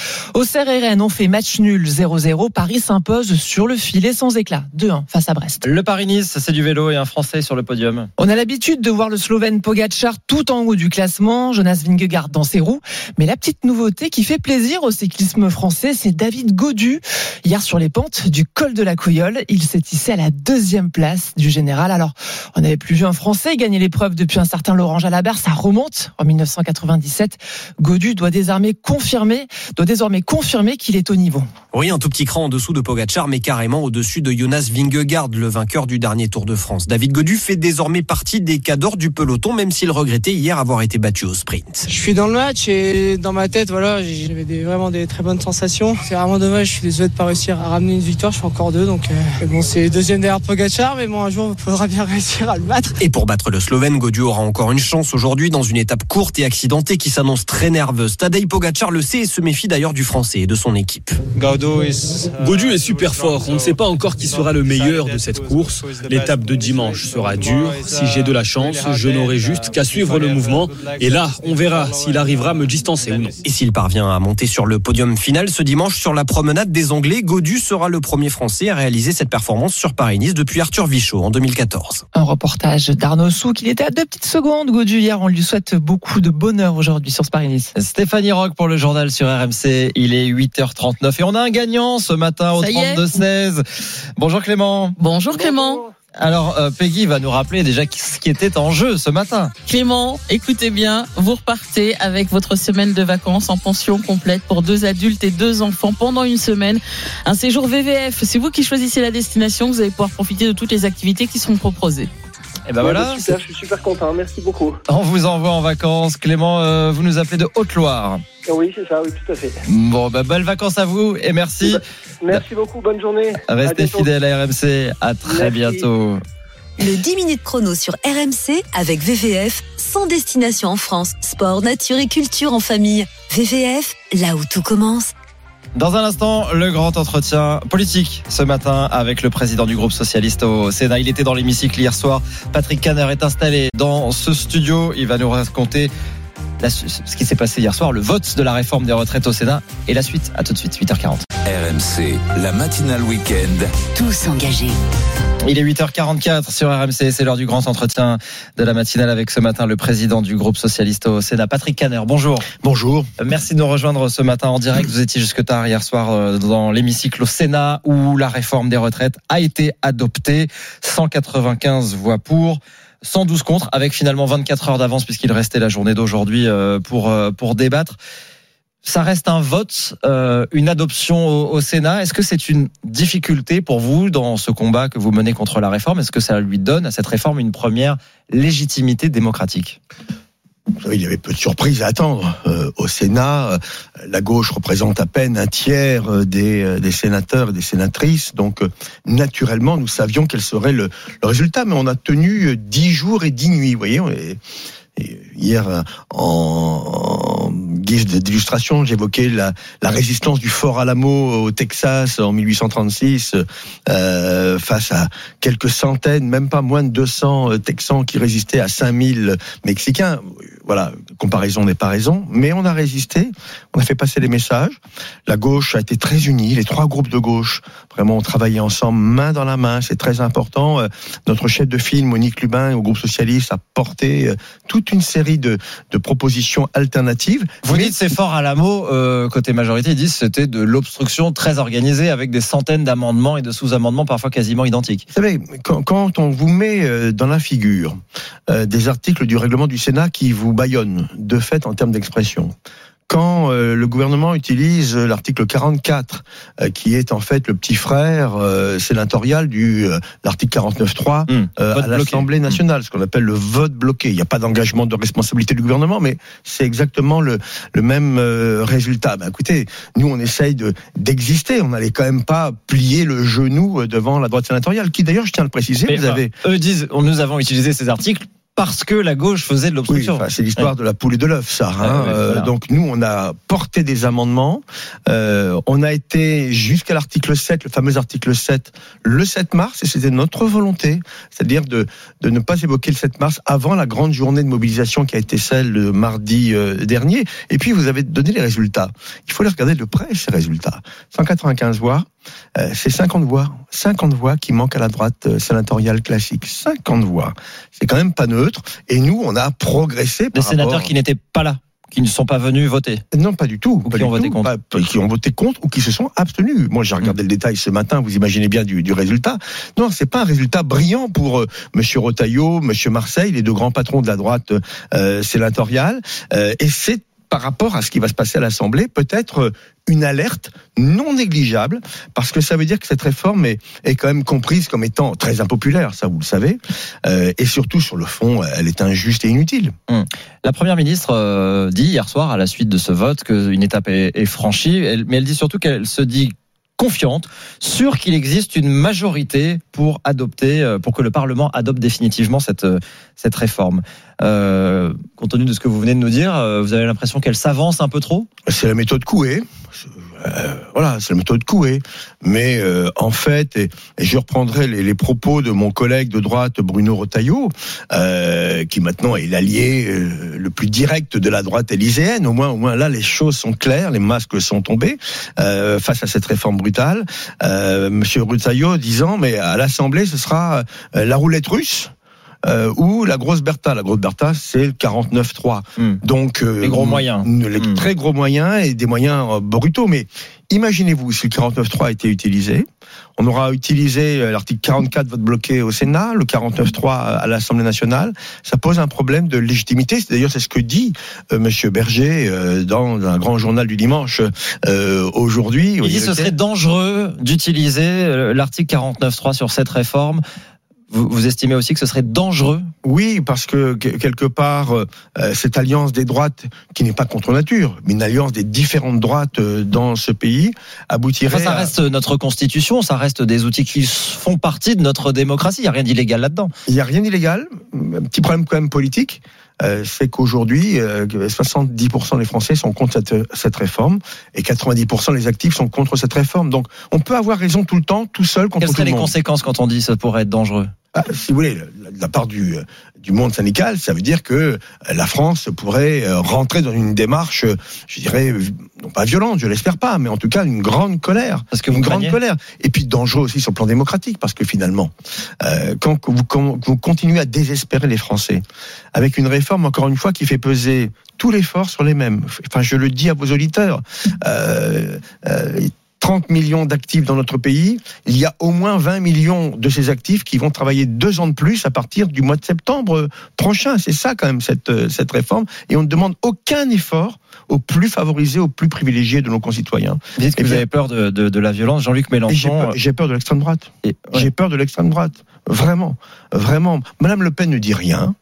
Auxerre et Rennes ont fait match nul 0-0. Paris s'impose sur le filet sans éclat 2-1 face à Brest. Le Paris-Nice, c'est du vélo et un Français sur le podium. On a l'habitude de voir le Slovène Pogacar tout en haut du classement, Jonas Vingegaard dans ses roues. Mais la petite nouveauté qui fait plaisir au cyclisme français, c'est David Godu. Hier sur les pentes du col de la Couillole, il s'est hissé à la deuxième place du général. Alors, on n'avait plus vu un Français gagner l'épreuve depuis un certain Laurent Jalabert. Ça remonte en 1997. Godu doit désormais confirmer, doit désormais confirmer qu'il est au niveau. Oui, un tout petit cran en dessous de Pogacar, mais carrément au-dessus de Jonas Vingegaard, le vainqueur du dernier Tour de France. David Godu fait désormais partie des cadors du peloton, même s'il regrettait hier avoir été battu au sprint. Je suis dans le match et dans ma tête, voilà, j'avais des- vraiment des très bonnes sensations. C'est vraiment dommage, je suis désolé de pas réussir à ramener une victoire, je fais encore deux, donc euh, bon, c'est deuxième derrière Pogacar, mais bon, un jour, il faudra bien <laughs> réussir à le battre. Et pour battre le Slovène, Godu aura encore une chance aujourd'hui dans une étape courte et accidentée qui s'annonce très nerveuse. Tadej Pogacar le sait et se méfie d'ailleurs du Français et de son équipe. Godu est super fort. On ne sait pas encore qui sera le meilleur de cette course. L'étape de dimanche sera dure. Si j'ai de la chance, je n'aurai juste qu'à suivre le mouvement. Et là, on verra s'il arrivera à me distancer ou non. Et s'il parvient à monter sur le podium final ce dimanche sur la promenade des Anglais, Godu sera le premier Français à réaliser cette performance sur Paris-Nice depuis Arthur Vichot en 2014. Un reportage d'Arnaud Souk. Il était à deux petites secondes, Godu, hier. On lui souhaite beaucoup de bonheur aujourd'hui sur ce Paris-Nice. Stéphanie Rock pour le journal sur RMC. Il est 8h39 et on a un gagnant ce matin au Ça y est. 32-16. Bonjour Clément. Bonjour Clément. Alors euh, Peggy va nous rappeler déjà ce qui était en jeu ce matin. Clément, écoutez bien, vous repartez avec votre semaine de vacances en pension complète pour deux adultes et deux enfants pendant une semaine. Un séjour VVF, c'est vous qui choisissez la destination, vous allez pouvoir profiter de toutes les activités qui seront proposées. Et ben voilà. Super, je suis super content, merci beaucoup. On vous envoie en vacances. Clément, euh, vous nous appelez de Haute-Loire. Oui, c'est ça, oui, tout à fait. Bon, bah, belles vacances à vous et merci. Merci beaucoup, bonne journée. Restez fidèles à RMC. À très Merci. bientôt. Le 10 minutes chrono sur RMC avec VVF, sans destination en France. Sport, nature et culture en famille. VVF, là où tout commence. Dans un instant, le grand entretien politique ce matin avec le président du groupe socialiste au Sénat. Il était dans l'hémicycle hier soir. Patrick Caner est installé dans ce studio. Il va nous raconter ce qui s'est passé hier soir, le vote de la réforme des retraites au Sénat et la suite. À tout de suite, 8h40. RMC, la matinale week-end. Tous engagés. Il est 8h44 sur RMC, c'est l'heure du grand entretien de la matinale avec ce matin le président du groupe socialiste au Sénat, Patrick Caner. Bonjour. Bonjour. Merci de nous rejoindre ce matin en direct. Vous étiez jusque tard hier soir euh, dans l'hémicycle au Sénat où la réforme des retraites a été adoptée. 195 voix pour. 112 contre, avec finalement 24 heures d'avance puisqu'il restait la journée d'aujourd'hui euh, pour, euh, pour débattre. Ça reste un vote, euh, une adoption au, Sénat. Est-ce que c'est une difficulté pour vous dans ce combat que vous menez contre la réforme? Est-ce que ça lui donne à cette réforme une première légitimité démocratique? Vous savez, il y avait peu de surprises à attendre. Euh, au Sénat, euh, la gauche représente à peine un tiers des, des sénateurs et des sénatrices. Donc, naturellement, nous savions quel serait le, le, résultat. Mais on a tenu dix jours et dix nuits, vous voyez. Et hier, en, guise d'illustration, j'évoquais la, la, résistance du Fort Alamo au Texas en 1836 euh, face à quelques centaines, même pas moins de 200 euh, Texans qui résistaient à 5000 Mexicains. Voilà, comparaison n'est pas raison, mais on a résisté, on a fait passer les messages. La gauche a été très unie, les trois groupes de gauche vraiment ont travaillé ensemble, main dans la main, c'est très important. Euh, notre chef de film, Monique Lubin, au groupe socialiste, a porté euh, toute une série de, de propositions alternatives. Vous dites c'est fort à la mot, euh, côté majorité, ils disent c'était de l'obstruction très organisée avec des centaines d'amendements et de sous-amendements parfois quasiment identiques. Vous savez, quand, quand on vous met euh, dans la figure des articles du règlement du Sénat qui vous baillonnent de fait en termes d'expression, quand euh, le gouvernement utilise l'article 44, euh, qui est en fait le petit frère euh, sénatorial du l'article 49.3 mmh, à l'Assemblée nationale, ce qu'on appelle le vote bloqué. Il n'y a pas d'engagement de responsabilité du gouvernement, mais c'est exactement le, le même résultat. Ben, écoutez, nous on essaye de d'exister. On n'allait quand même pas plier le genou devant la droite sénatoriale, qui d'ailleurs, je tiens à le préciser, vous avez. Eux disent, nous avons utilisé ces articles parce que la gauche faisait de l'obstruction. c'est l'histoire de la poule et de l'œuf, ça. Hein. Euh, donc nous, on a porté des amendements. Euh, on a été jusqu'à l'article 7, le fameux article 7, le 7 mars, et c'était notre volonté, c'est-à-dire de, de ne pas évoquer le 7 mars avant la grande journée de mobilisation qui a été celle le mardi euh, dernier. Et puis, vous avez donné les résultats. Il faut les regarder de près, ces résultats. 195 voix, euh, c'est 50 voix. 50 voix qui manquent à la droite euh, sénatoriale classique. 50 voix. C'est quand même pas neutre. Et nous, on a progressé. Des sénateurs qui n'étaient pas là qui ne sont pas venus voter Non, pas du tout. qui ont voté contre Qui ont voté contre ou qui se sont abstenus. Moi, j'ai regardé le détail ce matin, vous imaginez bien du, du résultat. Non, c'est pas un résultat brillant pour euh, Monsieur Rotaillot, Monsieur Marseille, les deux grands patrons de la droite euh, sénatoriale. Euh, et c'est par rapport à ce qui va se passer à l'Assemblée, peut-être une alerte non négligeable, parce que ça veut dire que cette réforme est, est quand même comprise comme étant très impopulaire, ça vous le savez, euh, et surtout sur le fond, elle est injuste et inutile. Hum. La Première ministre euh, dit hier soir, à la suite de ce vote, qu'une étape est, franchie, mais elle dit surtout qu'elle se dit confiante, sûre qu'il existe une majorité pour adopter, euh, pour que le Parlement adopte définitivement cette euh, cette réforme. Euh, compte tenu de ce que vous venez de nous dire, euh, vous avez l'impression qu'elle s'avance un peu trop? C'est la méthode Coué. Euh, voilà, c'est la méthode Coué. Mais euh, en fait, et, je reprendrai les, les, propos de mon collègue de droite Bruno Retailleau, euh, qui maintenant est l'allié le plus direct de la droite élyséenne. Au moins, au moins là, les choses sont claires, les masques sont tombés face à cette réforme brutale. Monsieur Retailleau disant, mais à l'Assemblée, ce sera la roulette russe euh, ou la grosse Bertha. La grosse Bertha, c'est le 49-3. Hmm. Donc euh, les gros moyens, les hmm. très gros moyens et des moyens euh, brutaux. Mais imaginez-vous si le 49-3 a été utilisé. On aura utilisé euh, l'article 44 vote bloqué au Sénat, le 49-3 à l'Assemblée nationale. Ça pose un problème de légitimité. D'ailleurs, c'est ce que dit euh, Monsieur Berger euh, dans un grand journal du dimanche euh, aujourd'hui. Il dit que ce serait dangereux d'utiliser l'article 49-3 sur cette réforme vous, vous, estimez aussi que ce serait dangereux Oui, parce que quelque part, euh, cette alliance des droites, qui n'est pas contre nature, mais une alliance des différentes droites euh, dans ce pays, aboutirait. ça reste notre constitution, ça reste des outils qui font partie de notre démocratie. Il n'y a rien d'illégal là-dedans. Il n'y a rien d'illégal. Un petit problème quand même politique. Euh, c'est qu'aujourd'hui, euh, 70% des Français sont contre cette, cette, réforme et 90% des actifs sont contre cette réforme. Donc, on peut avoir raison tout le temps, tout seul contre Quelles tout seraient le monde. les conséquences quand on dit ça pourrait être dangereux? Bah, si vous voulez, de la part du, du monde syndical, ça veut dire que la France pourrait euh, rentrer dans une démarche, je dirais, non pas violente, je l'espère pas, mais en tout cas une grande colère. Parce que une grande craignez colère. Et puis dangereux aussi sur le plan démocratique, parce que finalement, euh, quand vous, quand vous continuez à désespérer les Français, avec une réforme, encore une fois, qui fait peser tout l'effort sur les mêmes. Enfin, je le dis à vos auditeurs. Euh, euh, 30 millions d'actifs dans notre pays, il y a au moins 20 millions de ces actifs qui vont travailler deux ans de plus à partir du mois de septembre prochain. C'est ça quand même cette, euh, cette réforme. Et on ne demande aucun effort aux plus favorisés, aux plus privilégiés de nos concitoyens. Vous dites que Eh vous avez peur de, de, de la violence. Jean-Luc j'ai Mélenchon. peur, j'ai peur de l'extrême droite. J'ai peur de l'extrême droite. Vraiment. Vraiment. Madame Le Pen ne dit rien.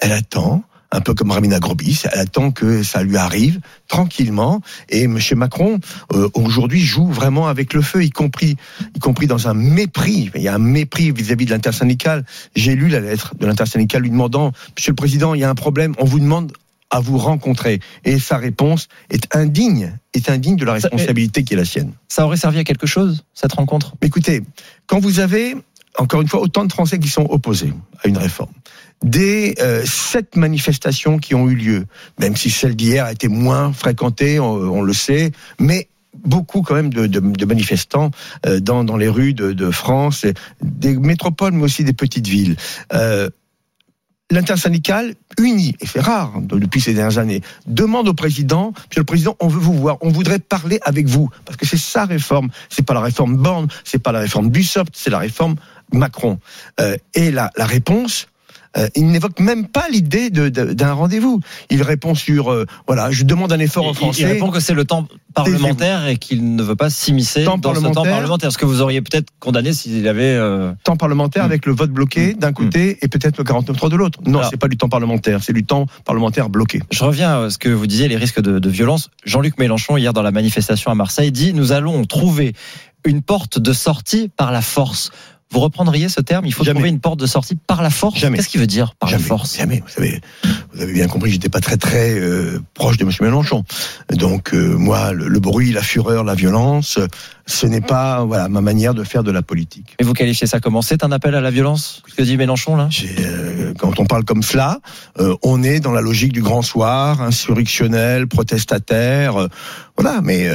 Elle attend. Un peu comme Ramina Grobis, elle attend que ça lui arrive tranquillement. Et Monsieur Macron euh, aujourd'hui joue vraiment avec le feu, y compris, y compris dans un mépris. Il y a un mépris vis-à-vis de l'intersyndicale. J'ai lu la lettre de l'intersyndicale lui demandant Monsieur le Président, il y a un problème. On vous demande à vous rencontrer. Et sa réponse est indigne, est indigne de la Ça- responsabilité qui est la sienne. Ça aurait servi à quelque chose, cette rencontre? Écoutez, quand vous avez, encore une fois, autant de Français qui sont opposés à une réforme, des euh, sept manifestations qui ont eu lieu, même si celle d'hier a été moins fréquentée, on, le sait, mais beaucoup quand même de, manifestants euh, dans, les rues de, France, des métropoles, mais aussi des petites villes. Euh, L'intersyndicale, unie, et c'est rare hein, depuis ces dernières années, demande au président, Monsieur le Président, on veut vous voir, on voudrait parler avec vous, parce que c'est sa réforme, c'est pas la réforme Borne, c'est pas la réforme Dussopt, c'est la réforme Macron. Euh, et la, la réponse, euh, il n'évoque même pas l'idée d'un rendez-vous. Il répond sur, euh, voilà, je demande un effort aux Il- Français. Il répond que c'est le temps parlementaire et qu'il ne veut pas s'immiscer Temps dans ce temps parlementaire. Ce que vous auriez peut-être condamné s'il avait. euh, temps parlementaire Mm. avec le vote bloqué d'un côté et peut-être le 49.3 de l'autre. Non, c'est pas du temps parlementaire, c'est du temps parlementaire bloqué. Je reviens à ce que vous disiez, les risques de, de violence. Jean-Luc Mélenchon, hier dans la manifestation à Marseille, dit Nous allons trouver une porte de sortie par la force. Vous reprendriez ce terme? Il faut Jamais. trouver une porte de sortie par la force Jamais. Qu'est-ce qu'il veut dire par jamais, la force? Jamais. Vous savez, vous avez bien compris, j'étais pas très très euh, proche de M. Mélenchon. Donc euh, moi, le, le bruit, la fureur, la violence, ce n'est pas voilà ma manière de faire de la politique. Et vous qualifiez ça comment? C'est un appel à la violence? Ce que dit Mélenchon là? Euh, quand on parle comme cela, on est dans la logique du grand soir, insurrectionnel, protestataire, voilà. Mais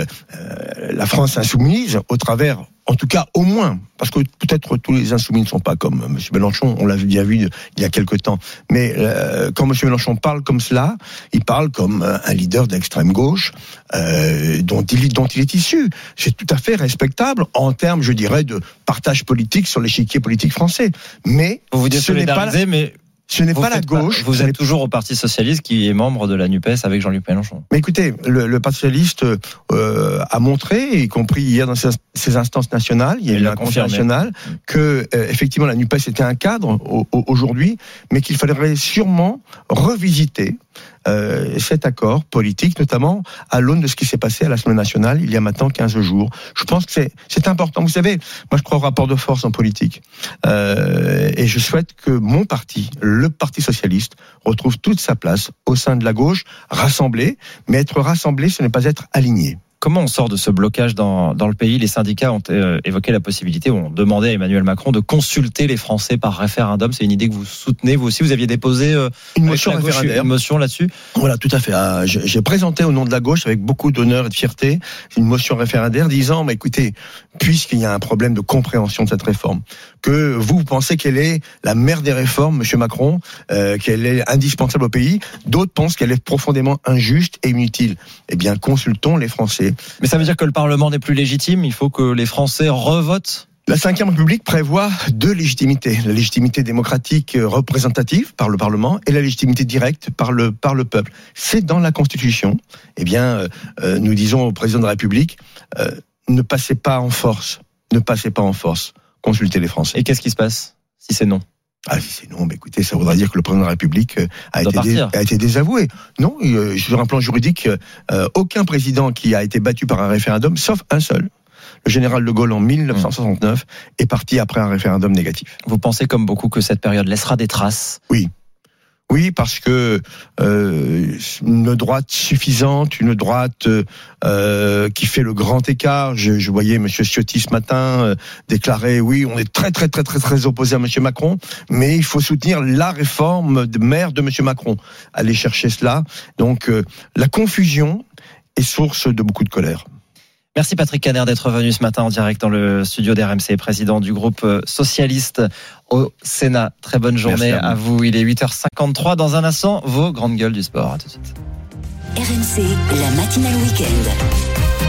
la France insoumise, au travers, en tout cas au moins, parce que peut-être tous les insoumis ne sont pas comme M. Mélenchon, on l'a bien vu il y a quelque temps. Mais euh, quand M. Mélenchon parle comme cela, il parle comme euh, un leader d'extrême gauche euh, dont, il, dont il est issu. C'est tout à fait respectable en termes, je dirais, de partage politique sur l'échiquier politique français. Mais Vous vous ce n'est pas, mais ce n'est pas la gauche. vous êtes toujours au Parti Socialiste qui est membre de la NUPES avec Jean-Luc Mélenchon. Mais écoutez, le, le Parti socialiste euh, a montré, y compris hier dans ses, ses instances nationales, il y a eu l'a un national, que euh, effectivement la Nupes était un cadre au- au- aujourd'hui, mais qu'il faudrait sûrement revisiter euh, cet accord politique, notamment à l'aune de ce qui s'est passé à l'Assemblée nationale il y a maintenant 15 jours. Je pense que c'est- important. Vous savez, moi je crois au rapport de force en politique, Euh, et je souhaite que mon parti, le Parti socialiste, retrouve toute sa place au sein de la gauche, rassemblée, mais être rassemblé, ce n'est pas être aligné. Comment on sort de ce blocage dans, dans le pays? Les syndicats ont euh, évoqué la possibilité, ont demandé à Emmanuel Macron de consulter les Français par référendum. C'est une idée que vous soutenez. Vous aussi, vous aviez déposé euh, Une motion gauche, référendaire. une motion là-dessus? Voilà, tout à fait. Ah, J'ai présenté au nom de la gauche, avec beaucoup d'honneur et de fierté, une motion référendaire disant, mais écoutez, puisqu'il y a un problème de compréhension de cette réforme, que vous, vous pensez qu'elle est la mère des réformes, Monsieur Macron, euh, qu'elle est indispensable au pays, d'autres pensent qu'elle est profondément injuste et inutile. Eh bien, consultons les Français. Mais ça veut dire que le Parlement n'est plus légitime. Il faut que les Français revotent. La Ve République prévoit deux légitimités. La légitimité démocratique euh, représentative par le Parlement et la légitimité directe par le, par le peuple. C'est dans la Constitution. Eh bien, euh, euh, nous disons au président de la République, euh, ne passez pas en force. Ne passez pas en force. Consultez les Français. Et qu'est-ce qui se passe si c'est non? Ah, si c'est non, mais écoutez, ça voudra dire que le président de la République euh, a, été, dé- partir. a été désavoué. Non, euh, sur un plan juridique, euh, aucun président qui a été battu par un référendum, sauf un seul, le général de Gaulle en 1969, est parti après un référendum négatif. Vous pensez comme beaucoup que cette période laissera des traces Oui. Oui, parce que euh, une droite suffisante, une droite euh, qui fait le grand écart. Je, voyais Monsieur Ciotti ce matin euh, déclarer oui, on est très très très très très opposé à Monsieur Macron, mais il faut soutenir la réforme de maire de Monsieur Macron. Aller chercher cela. Donc la confusion est source de beaucoup de colère. Merci Patrick Caner d'être venu ce matin en direct dans le studio d'RMC, président du groupe socialiste au Sénat. Très bonne journée à vous. à vous. Il est 8h53. Dans un instant, vos grandes gueules du sport. À tout de suite. RMC, la matinale week-end.